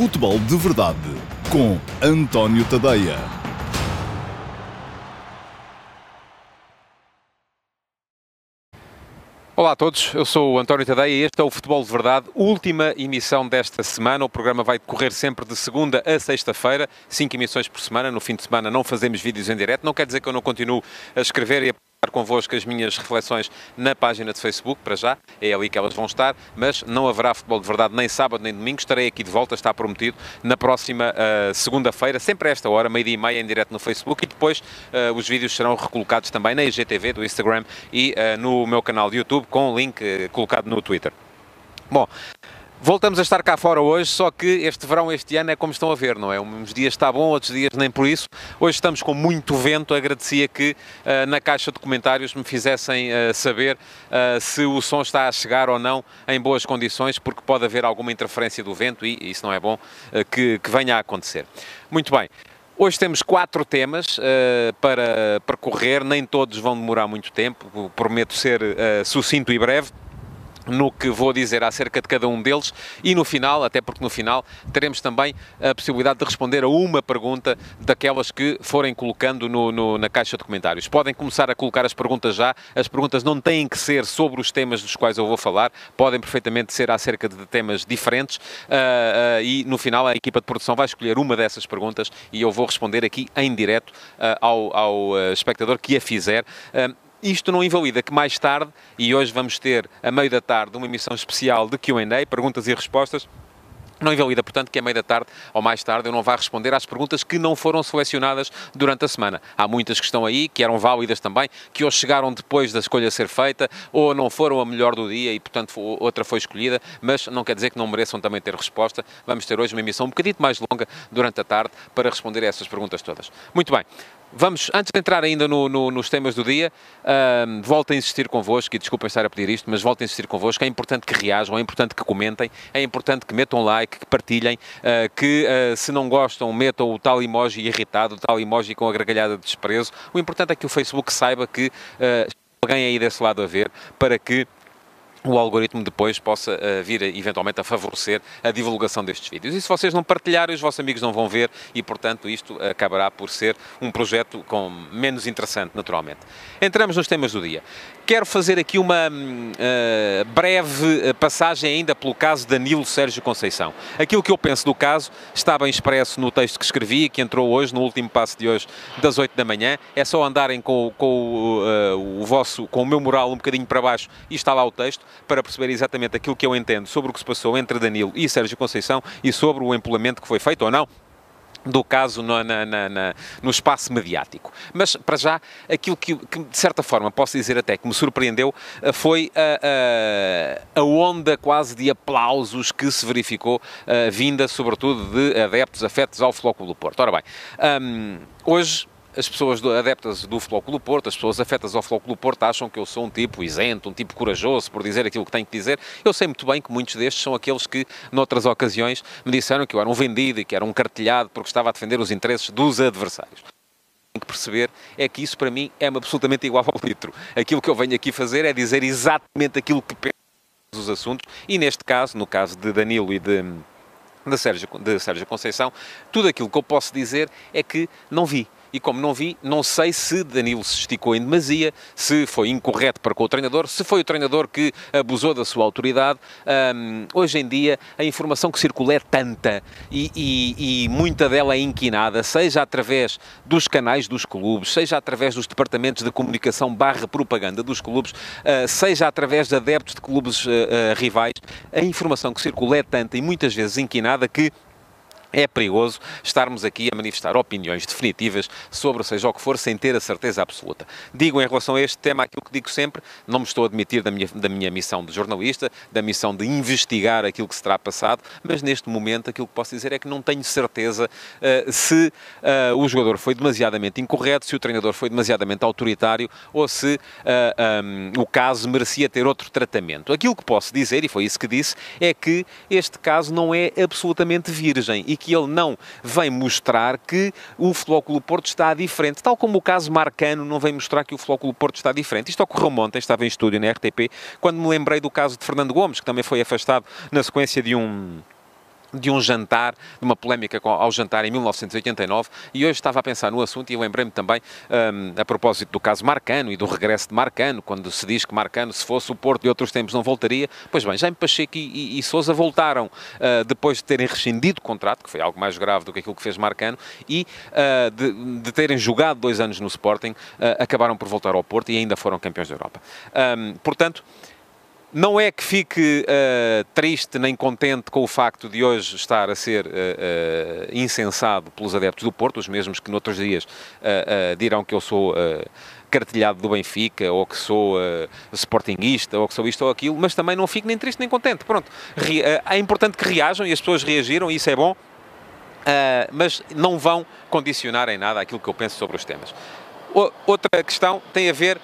Futebol de Verdade com António Tadeia. Olá a todos, eu sou o António Tadeia e este é o Futebol de Verdade, última emissão desta semana. O programa vai decorrer sempre de segunda a sexta-feira, cinco emissões por semana. No fim de semana não fazemos vídeos em direto, não quer dizer que eu não continuo a escrever e a convosco as minhas reflexões na página de Facebook, para já, é ali que elas vão estar, mas não haverá futebol de verdade nem sábado nem domingo, estarei aqui de volta, está prometido, na próxima uh, segunda-feira, sempre a esta hora, meio-dia e meia, em direto no Facebook, e depois uh, os vídeos serão recolocados também na IGTV do Instagram e uh, no meu canal de YouTube, com o link colocado no Twitter. Bom, Voltamos a estar cá fora hoje, só que este verão, este ano, é como estão a ver, não é? Uns dias está bom, outros dias nem por isso. Hoje estamos com muito vento. Agradecia que uh, na caixa de comentários me fizessem uh, saber uh, se o som está a chegar ou não em boas condições, porque pode haver alguma interferência do vento e isso não é bom que, que venha a acontecer. Muito bem. Hoje temos quatro temas uh, para percorrer, nem todos vão demorar muito tempo, prometo ser uh, sucinto e breve no que vou dizer acerca de cada um deles e no final, até porque no final teremos também a possibilidade de responder a uma pergunta daquelas que forem colocando no, no, na caixa de comentários. Podem começar a colocar as perguntas já, as perguntas não têm que ser sobre os temas dos quais eu vou falar, podem perfeitamente ser acerca de temas diferentes uh, uh, e no final a equipa de produção vai escolher uma dessas perguntas e eu vou responder aqui em direto uh, ao, ao espectador que a fizer. Isto não invalida que mais tarde, e hoje vamos ter, a meio da tarde, uma emissão especial de QA, perguntas e respostas, não invalida, portanto, que a meio da tarde ou mais tarde eu não vá responder às perguntas que não foram selecionadas durante a semana. Há muitas que estão aí, que eram válidas também, que ou chegaram depois da escolha ser feita, ou não foram a melhor do dia e, portanto, outra foi escolhida, mas não quer dizer que não mereçam também ter resposta. Vamos ter hoje uma emissão um bocadinho mais longa durante a tarde para responder a essas perguntas todas. Muito bem. Vamos, antes de entrar ainda no, no, nos temas do dia, uh, volto a insistir convosco, e desculpem estar a pedir isto, mas volto a insistir convosco, é importante que reajam, é importante que comentem, é importante que metam like, que partilhem, uh, que uh, se não gostam, metam o tal emoji irritado, o tal emoji com a gargalhada de desprezo. O importante é que o Facebook saiba que ah, alguém aí desse lado a ver, para que o algoritmo depois possa uh, vir eventualmente a favorecer a divulgação destes vídeos. E se vocês não partilharem, os vossos amigos não vão ver e, portanto, isto acabará por ser um projeto com menos interessante, naturalmente. Entramos nos temas do dia. Quero fazer aqui uma uh, breve eh, passagem ainda pelo caso Danilo Sérgio Conceição. Aquilo que eu penso do caso está bem expresso no texto que escrevi, que entrou hoje, no último passo de hoje, das 8 da manhã. É só andarem com, com uh, o vosso, com o meu moral um bocadinho para baixo e está lá o texto para perceber exatamente aquilo que eu entendo sobre o que se passou entre Danilo e Sérgio Conceição e sobre o empolamento que foi feito ou não do caso no, na, na, na, no, espaço mediático. Mas, para já, aquilo que, que, de certa forma, posso dizer até que me surpreendeu eh, foi a, a, a onda quase de aplausos que se verificou, a, eh, vinda, sobretudo, de adeptos afetos ao Flóculo do Porto. Ora bem, um, hoje as pessoas adeptas do Flóculo Porto, as pessoas afetas ao Flóculo Porto acham que eu sou um tipo isento, um tipo corajoso por dizer aquilo que tenho que dizer. Eu sei muito bem que muitos destes são aqueles que, noutras ocasiões, me disseram que eu era um vendido e que era um cartelhado porque estava a defender os interesses dos adversários que perceber é que isso para mim é absolutamente igual ao litro. Aquilo que eu venho aqui fazer é dizer exatamente aquilo que penso dos assuntos e neste caso, no caso de Danilo e de, de, Sérgio, de Sérgio Conceição, tudo aquilo que eu posso dizer é que não vi e como não vi, não sei se Danilo se esticou em demasia, se foi incorreto para com o treinador, se foi o treinador que abusou da sua autoridade. Um, hoje em dia a informação que circula é tanta e, e, e, muita dela é inquinada, seja através dos canais dos clubes, seja através dos departamentos de comunicação barra propaganda dos clubes, uh, seja através de adeptos de clubes uh, uh, rivais, a informação que circula é tanta e muitas vezes inquinada que é perigoso estarmos aqui a manifestar opiniões definitivas sobre seja o que for, sem ter a certeza absoluta. Digo em relação a este tema aquilo que digo sempre, não me estou a admitir da minha, da minha missão de jornalista, da missão de investigar aquilo que se terá passado, mas neste momento aquilo que posso dizer é que não tenho certeza uh, se uh, o jogador foi demasiadamente incorreto, se o treinador foi demasiadamente autoritário ou se uh, eh, um, o caso merecia ter outro tratamento. Aquilo que posso dizer, e foi isso que disse, é que este caso não é absolutamente virgem e que ele não vem mostrar que o Flóculo Porto está diferente, tal como o caso Marcano não vem mostrar que o Flóculo Porto está diferente. Isto ocorreu ontem, estava em estúdio na RTP, quando me lembrei do caso de Fernando Gomes, que também foi afastado na sequência de um de um jantar, de uma polémica ao jantar em 1989, e hoje estava a pensar no assunto e lembrei-me também, um, a propósito do caso Marcano e do regresso de Marcano, quando se diz que Marcano, se fosse o Porto de outros tempos, não voltaria. Pois bem, Jaime Pacheco e, e, e Sousa voltaram uh, depois de terem rescindido o contrato, que foi algo mais grave do que aquilo que fez Marcano, e uh, de, de, terem jogado dois anos no Sporting, uh, acabaram por voltar ao Porto e ainda foram campeões da Europa. Um, portanto, não é que fique uh, triste nem contente com o facto de hoje estar a ser uh, uh, incensado pelos adeptos do Porto, os mesmos que noutros dias dirão que eu sou cartilhado do Benfica, ou que sou sportinguista, ou que sou isto ou aquilo, mas também não fico nem triste nem contente. Pronto, é importante que reajam e as pessoas reagiram, e isso é bom, mas não vão condicionar em nada aquilo que eu penso sobre os temas. O, outra questão tem a ver uh,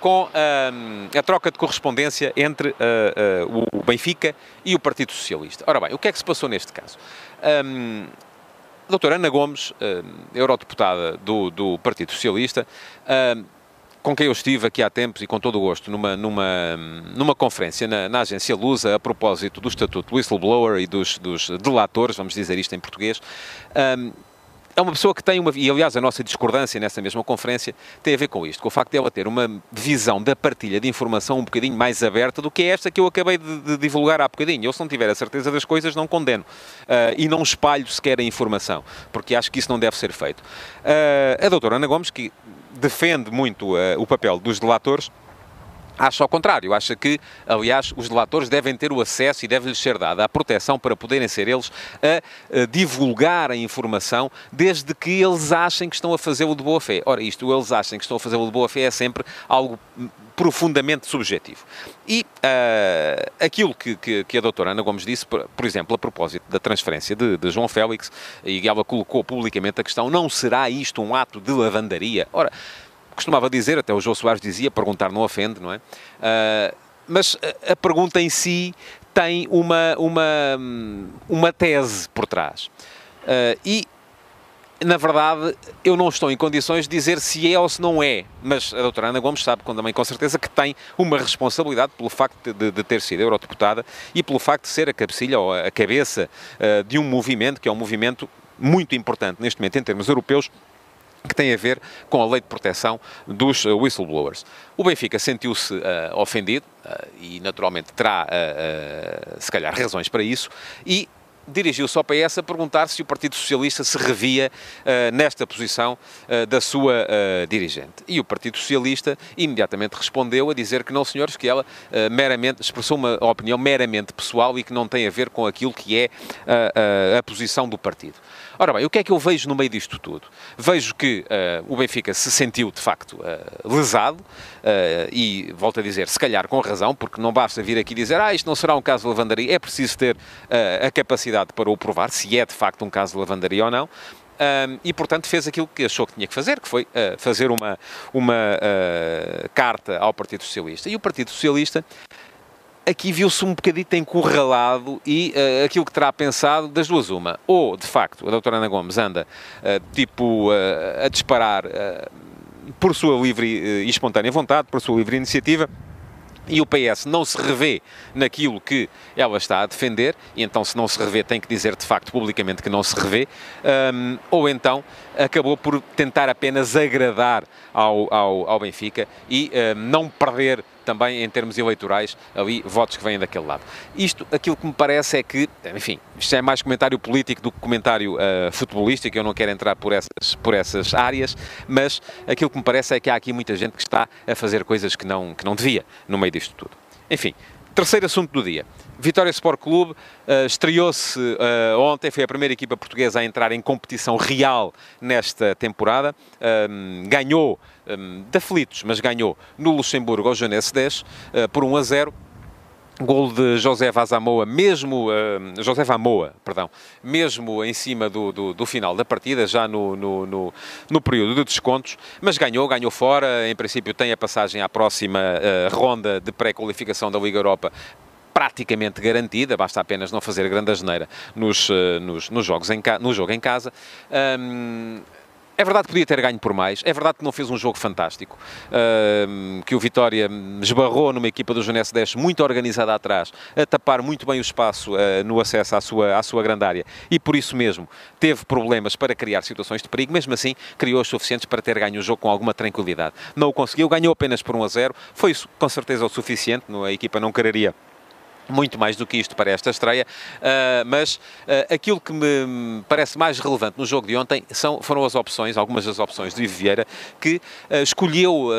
com uh, a troca de correspondência entre uh, o Benfica e o Partido Socialista. Ora bem, o que é que se passou neste caso? Um, a doutora Ana Gomes, eurodeputada do, do Partido Socialista, com quem eu estive aqui há tempos e com todo o gosto numa, numa, numa conferência na, na agência Lusa a propósito do estatuto do whistleblower e dos, dos delatores, vamos dizer isto em português, um, é uma pessoa que tem uma. E aliás, a nossa discordância nessa mesma conferência tem a ver com isto, com o facto de ela ter uma visão da partilha de informação um bocadinho mais aberta do que é esta que eu acabei de, de divulgar há bocadinho. Eu, se não tiver a certeza das coisas, não condeno. Uh, e não espalho sequer a informação, porque acho que isso não deve ser feito. Uh, a doutora Ana Gomes, que defende muito uh, o papel dos delatores, Acha ao contrário, acha que, aliás, os delatores devem ter o acesso e deve-lhes ser dada a proteção para poderem ser eles a, a, divulgar a informação, desde que eles achem que estão a fazê-lo de boa fé. Ora, isto, eles achem que estão a fazê-lo de boa fé, é sempre algo profundamente subjetivo. E uh, aquilo que, que, que, a doutora Ana Gomes disse, por, por exemplo, a propósito da transferência de, de, João Félix, e ela colocou publicamente a questão, não será isto um ato de lavandaria? Ora, costumava dizer, até o João Soares dizia, perguntar não ofende, não é? Uh, mas a pergunta em si tem uma, uma, uma tese por trás. Uh, e, na verdade, eu não estou em condições de dizer se é ou se não é, mas a doutora Ana Gomes sabe também com certeza que tem uma responsabilidade pelo facto de, de ter sido eurodeputada e pelo facto de ser a cabecilha ou a cabeça uh, de um movimento que é um movimento muito importante neste momento em termos europeus que tem a ver com a lei de proteção dos uh, whistleblowers. O Benfica sentiu-se uh, ofendido uh, e, naturalmente, terá, se calhar, razões para isso e dirigiu-se ao PS a perguntar se o Partido Socialista se revia uh, nesta posição uh, da sua uh, dirigente. E o Partido Socialista imediatamente respondeu a dizer que não, senhores, que ela meramente expressou uma opinião meramente pessoal e que não tem a ver com aquilo que é a posição do partido. Ora bem, o que é que eu vejo no meio disto tudo? Vejo que o Benfica se sentiu, de facto, lesado e, volto a dizer, se calhar com razão, porque não basta vir aqui dizer ah, isto não será um caso de lavandaria, é preciso ter a capacidade capacidade para o provar, se é de facto um caso de lavandaria ou não. Um, e, portanto, fez aquilo que achou que tinha que fazer, que foi uh, fazer uma, uma uh, carta ao Partido Socialista. E o Partido Socialista aqui viu-se um bocadito encurralado e uh, aquilo que terá pensado das duas uma. Ou, de facto, a doutora Ana Gomes anda, tipo, a disparar por sua livre e espontânea vontade, por sua livre iniciativa, e o PS não se revê naquilo que ela está a defender, e então, se não se revê, tem que dizer de facto publicamente que não se revê, um, ou então acabou por tentar apenas agradar ao, ao, ao Benfica e um, não perder também em termos eleitorais ali votos que vêm daquele lado. Isto, aquilo que me parece é que, enfim, isto é mais comentário político do que comentário uh, futebolístico, eu não quero entrar por essas, por essas áreas, mas aquilo que me parece é que há aqui muita gente que está a fazer coisas que não, que não devia no meio disto tudo. Enfim, terceiro assunto do dia. Vitória Sport Clube uh, estreou-se uh, ontem, foi a primeira equipa portuguesa a entrar em competição real nesta temporada. Um, ganhou, um, de aflitos, mas ganhou no Luxemburgo ao Jeunesse 10 uh, por 1 a 0. Gol de José Vazamoa, mesmo, uh, José Vamoa, perdão, mesmo em cima do, do, do final da partida, já no, no, no, no, período de descontos, mas ganhou, ganhou fora, em princípio tem a passagem à próxima uh, ronda de pré-qualificação da Liga Europa praticamente garantida, basta apenas não fazer grande asneira nos, uh, nos, nos jogos em no jogo em casa. Um, é verdade que podia ter ganho por mais, é verdade que não fez um jogo fantástico, que o Vitória esbarrou numa equipa do Junense 10 muito organizada atrás, a tapar muito bem o espaço uh, no acesso à sua, à sua grande área. E por isso mesmo teve problemas para criar situações de perigo, mesmo assim criou os suficientes para ter ganho o jogo com alguma tranquilidade. Não o conseguiu, ganhou apenas por 1 a 0, foi com certeza o suficiente, a equipa não quereria muito mais do que isto para esta estreia, uh, mas uh, aquilo que me parece mais relevante no jogo de ontem são, foram as opções, algumas das opções de Vieira, que uh, escolheu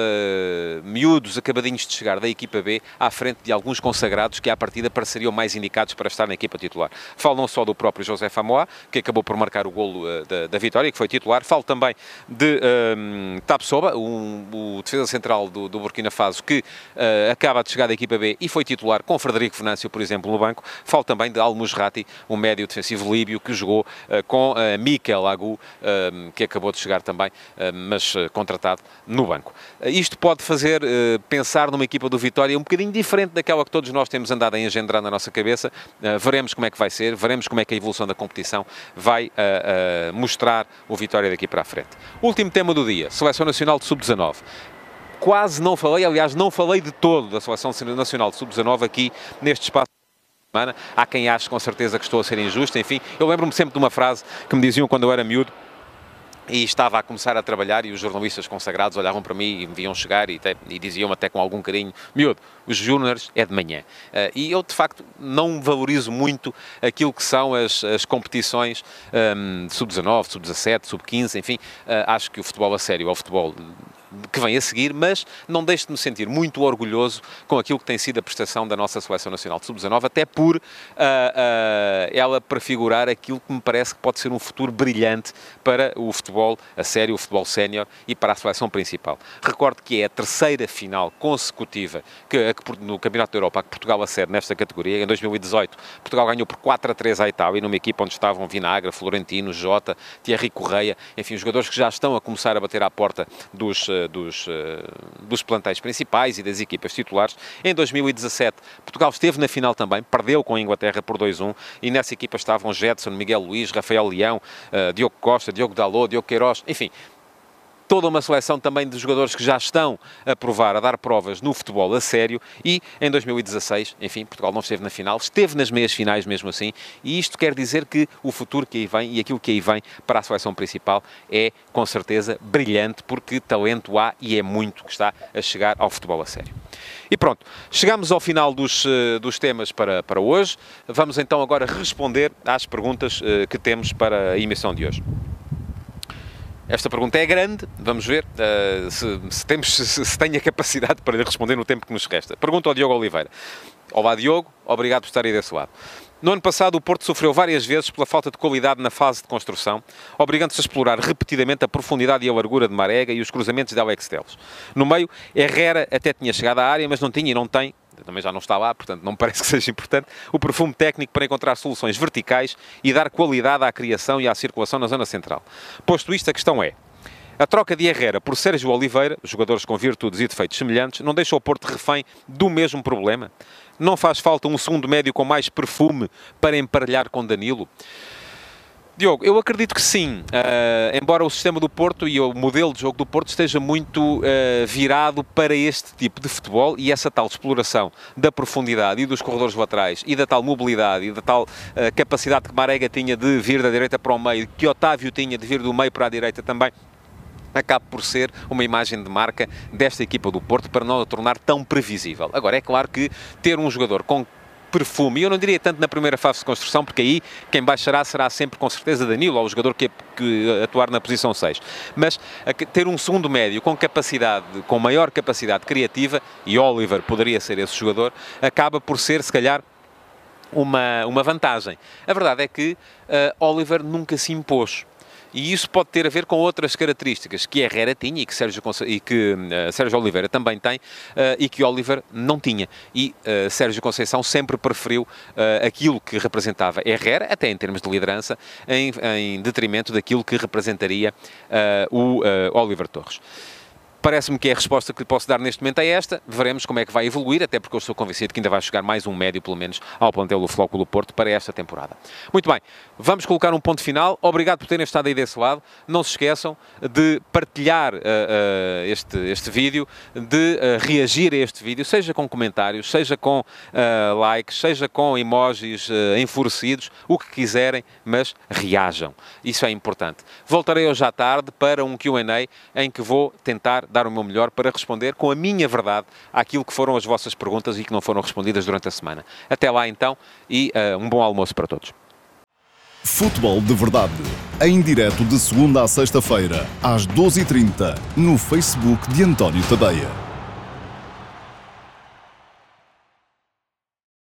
miúdos acabadinhos de chegar da equipa B à frente de alguns consagrados que à partida pareceriam mais indicados para estar na equipa titular. Falo não só do próprio José Famoa, que acabou por marcar o golo da, da, vitória, que foi titular, falo também de um, Tapsoba, um, o defesa central do, do Burkina Faso, que acaba de chegar da equipa B e foi titular com Frederico Fernandes por exemplo, no banco. Falo também de Al-Musrati, um médio defensivo líbio que jogou uh, com uh, Mikel Agu, uh, que acabou de chegar também, mas contratado no banco. isto pode fazer pensar numa equipa do Vitória um bocadinho diferente daquela que todos nós temos andado a engendrar na nossa cabeça. veremos como é que vai ser, veremos como é que a evolução da competição vai mostrar o Vitória daqui para a frente. Último tema do dia, Seleção Nacional de Sub-19 quase não falei, aliás, não falei de todo da Seleção Nacional de Sub-19 aqui neste espaço. Há quem ache com certeza que estou a ser injusto, enfim, eu lembro-me sempre de uma frase que me diziam quando eu era miúdo, e estava a começar a trabalhar e os jornalistas consagrados olhavam para mim e me viam chegar e, e diziam-me até com algum carinho, miúdo, os júniores é de manhã. Uh, e eu, de facto, não valorizo muito aquilo que são as, as competições um, sub-19, sub-17, sub-15, enfim, uh, acho que o futebol a sério é o futebol que vem a seguir, mas não deixo de me sentir muito orgulhoso com aquilo que tem sido a prestação da nossa Seleção Nacional de Sub-19, até por uh, uh, ela prefigurar aquilo que me parece que pode ser um futuro brilhante para o futebol a sério, o futebol sénior e para a seleção principal. Recordo que é a terceira final consecutiva que, que no Campeonato da Europa que Portugal acede nesta categoria. Em 2018, Portugal ganhou por 4 a 3 à Itália, numa equipa onde estavam Vinagre, Florentino, Jota, Thierry Correia, enfim, jogadores que já estão a começar a bater à porta dos dos, eh, dos plantéis principais e das equipas titulares. Em 2017, Portugal esteve na final também, perdeu com a Inglaterra por 2-1 e nessa equipa estavam Jetson, Miguel Luís, Rafael Leão, eh, Diogo Costa, Diogo Dalot, Diogo Queiroz, enfim, toda uma seleção também de jogadores que já estão a provar, a dar provas no futebol a sério e em 2016, enfim, Portugal não esteve na final, esteve nas meias finais mesmo assim e isto quer dizer que o futuro que aí vem e aquilo que aí vem para a seleção principal é com certeza brilhante porque talento há e é muito que está a chegar ao futebol a sério. E pronto, chegamos ao final dos, eh, dos temas para, para hoje. Vamos então agora responder às perguntas eh, que temos para a emissão de hoje. Esta pergunta é grande, vamos ver uh, se, se, temos, se, se tenho a capacidade para lhe responder no tempo que nos resta. Pergunta ao Diogo Oliveira. Olá, Diogo, obrigado por estar aí desse lado. No ano passado, o Porto sofreu várias vezes pela falta de qualidade na fase de construção, obrigando-se a explorar repetidamente a profundidade e a largura de Marega e os cruzamentos de Alex Teles. No meio, Herrera até tinha chegado à área, mas não tinha e não tem também já não está lá, portanto não me parece que seja importante, o perfume técnico para encontrar soluções verticais e dar qualidade à criação e à circulação na zona central. Posto isto, a questão é, a troca de Herrera por Sérgio Oliveira, jogadores com virtudes e defeitos semelhantes, não deixa o Porto refém do mesmo problema? Não faz falta um segundo médio com mais perfume para emparelhar com Danilo? Diogo, eu acredito que sim, uh, embora o sistema do Porto e o modelo de jogo do Porto esteja muito uh, virado para este tipo de futebol e essa tal exploração da profundidade e dos corredores laterais e da tal mobilidade e da tal uh, capacidade que Marega tinha de vir da direita para o meio, que Otávio tinha de vir do meio para a direita também, acaba por ser uma imagem de marca desta equipa do Porto para não a tornar tão previsível. Agora, é claro que ter um jogador com perfume. E eu não diria tanto na primeira fase de construção, porque aí quem baixará será sempre com certeza Danilo, ou o jogador que, que atuar na posição 6. Mas ter um segundo médio com capacidade, com maior capacidade criativa, e Oliver poderia ser esse jogador, acaba por ser, se calhar, uma, uma vantagem. A verdade é que uh, Oliver nunca se impôs. E isso pode ter a ver com outras características que Herrera tinha e que Sérgio, e que, uh, Sérgio Oliveira também tem uh, e que Oliver não tinha. E uh, Sérgio Conceição sempre preferiu aquilo que representava Herrera, até em termos de liderança, em, em detrimento daquilo que representaria o Oliver Torres. Parece-me que a resposta que lhe posso dar neste momento é esta. Veremos como é que vai evoluir, até porque eu estou convencido que ainda vai chegar mais um médio, pelo menos, ao plantel do Flóculo Porto para esta temporada. Muito bem, vamos colocar um ponto final. Obrigado por terem estado aí desse lado. Não se esqueçam de partilhar uh, uh, este, este vídeo, de uh, reagir a este vídeo, seja com comentários, seja com likes, seja com emojis enfurecidos, o que quiserem, mas reajam. Isso é importante. Voltarei hoje à tarde para um QA em que vou tentar dar o meu melhor para responder com a minha verdade àquilo que foram as vossas perguntas e que não foram respondidas durante a semana. Até lá então e uh, um bom almoço para todos. Futebol de Verdade, em direto de segunda a sexta-feira, às 12h30, no Facebook de António Tadeia.